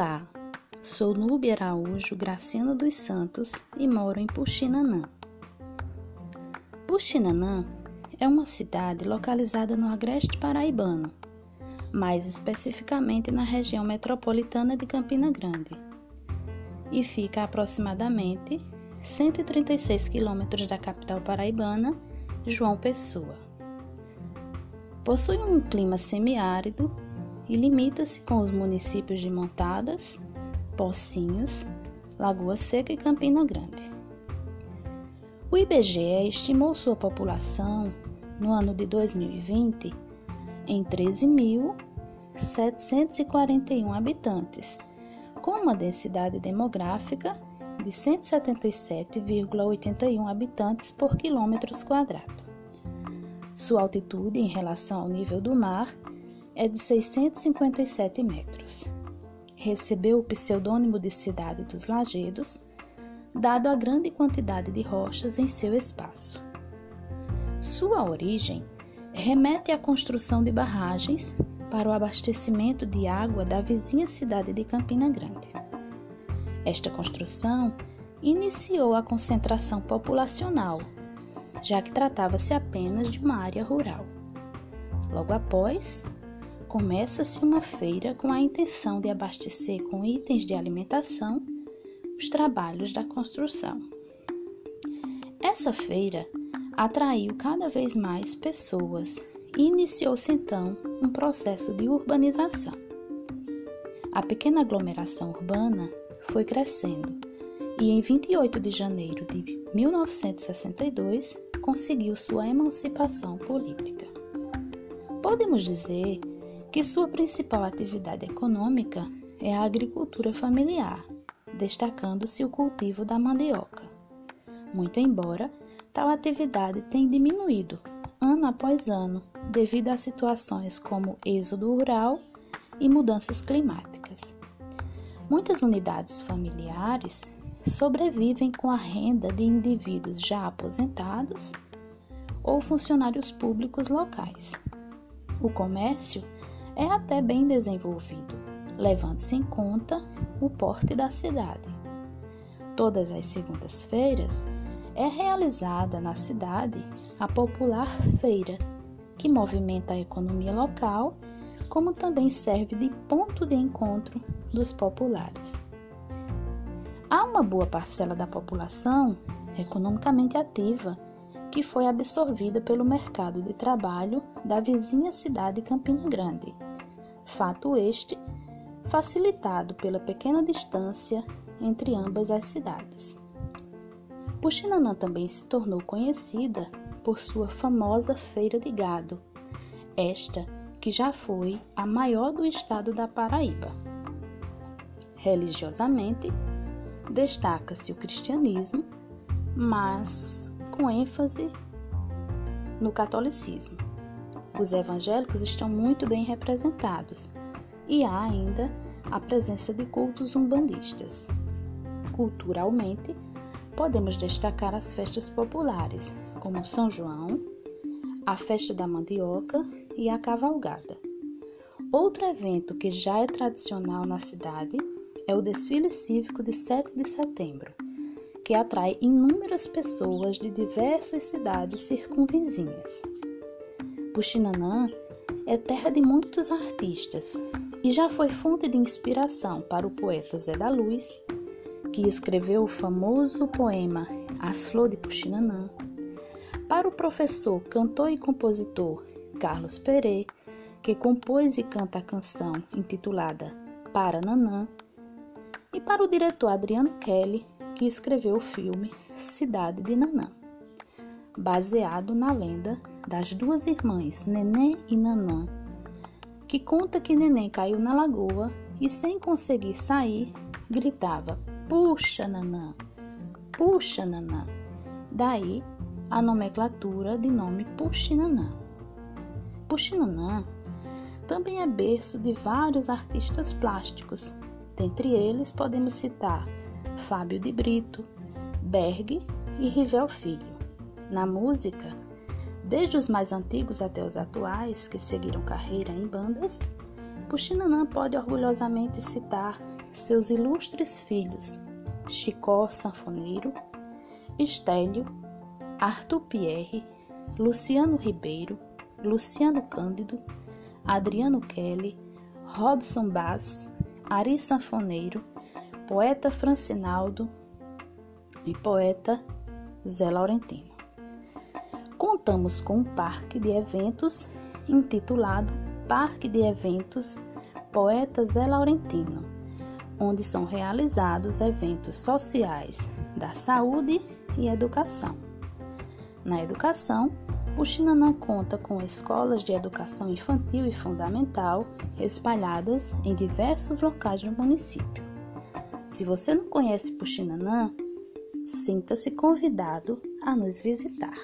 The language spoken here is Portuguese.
Olá, sou Núbia Araújo Graciano dos Santos e moro em Puxinanã. Puxinanã é uma cidade localizada no agreste paraibano, mais especificamente na região metropolitana de Campina Grande, e fica a aproximadamente 136 quilômetros da capital paraibana, João Pessoa. Possui um clima semiárido e limita-se com os municípios de Montadas, Pocinhos, Lagoa Seca e Campina Grande. O IBGE estimou sua população no ano de 2020 em 13.741 habitantes, com uma densidade demográfica de 177,81 habitantes por quilômetros quadrados. Sua altitude em relação ao nível do mar é de 657 metros. Recebeu o pseudônimo de Cidade dos Lagedos, dado a grande quantidade de rochas em seu espaço. Sua origem remete à construção de barragens para o abastecimento de água da vizinha cidade de Campina Grande. Esta construção iniciou a concentração populacional, já que tratava-se apenas de uma área rural. Logo após, começa-se uma feira com a intenção de abastecer com itens de alimentação os trabalhos da construção. Essa feira atraiu cada vez mais pessoas e iniciou-se então um processo de urbanização. A pequena aglomeração urbana foi crescendo e em 28 de janeiro de 1962 conseguiu sua emancipação política. Podemos dizer que sua principal atividade econômica é a agricultura familiar, destacando-se o cultivo da mandioca. Muito embora tal atividade tenha diminuído ano após ano devido a situações como êxodo rural e mudanças climáticas. Muitas unidades familiares sobrevivem com a renda de indivíduos já aposentados ou funcionários públicos locais. O comércio é até bem desenvolvido, levando-se em conta o porte da cidade. Todas as segundas-feiras é realizada na cidade a popular feira, que movimenta a economia local, como também serve de ponto de encontro dos populares. Há uma boa parcela da população economicamente ativa que foi absorvida pelo mercado de trabalho da vizinha cidade Campina Grande fato este facilitado pela pequena distância entre ambas as cidades. Puxinanã também se tornou conhecida por sua famosa feira de gado, esta que já foi a maior do estado da Paraíba. Religiosamente, destaca-se o cristianismo, mas com ênfase no catolicismo. Os evangélicos estão muito bem representados e há ainda a presença de cultos umbandistas. Culturalmente, podemos destacar as festas populares, como São João, a festa da mandioca e a cavalgada. Outro evento que já é tradicional na cidade é o desfile cívico de 7 de setembro, que atrai inúmeras pessoas de diversas cidades circunvizinhas. Puxinanã é terra de muitos artistas e já foi fonte de inspiração para o poeta Zé da Luz, que escreveu o famoso poema As Flores de Puxinanã, para o professor, cantor e compositor Carlos Perê, que compôs e canta a canção intitulada Para Nanã, e para o diretor Adriano Kelly, que escreveu o filme Cidade de Nanã baseado na lenda das duas irmãs Neném e Nanã, que conta que Neném caiu na lagoa e, sem conseguir sair, gritava: Puxa, Nanã! Puxa, Nanã! Daí a nomenclatura de nome Puxinanã. Puxinanã também é berço de vários artistas plásticos. Dentre eles podemos citar Fábio de Brito, Berg e Rivel Filho. Na música, desde os mais antigos até os atuais, que seguiram carreira em bandas, Puxinanã pode orgulhosamente citar seus ilustres filhos Chicó Sanfoneiro, Estélio, Arthur Pierre, Luciano Ribeiro, Luciano Cândido, Adriano Kelly, Robson Bass, Ari Sanfoneiro, poeta Francinaldo e poeta Zé Laurentino. Contamos com um parque de eventos intitulado Parque de Eventos Poeta Zé Laurentino, onde são realizados eventos sociais da saúde e educação. Na educação, Puxinanã conta com escolas de educação infantil e fundamental espalhadas em diversos locais do município. Se você não conhece Puxinanã, sinta-se convidado a nos visitar.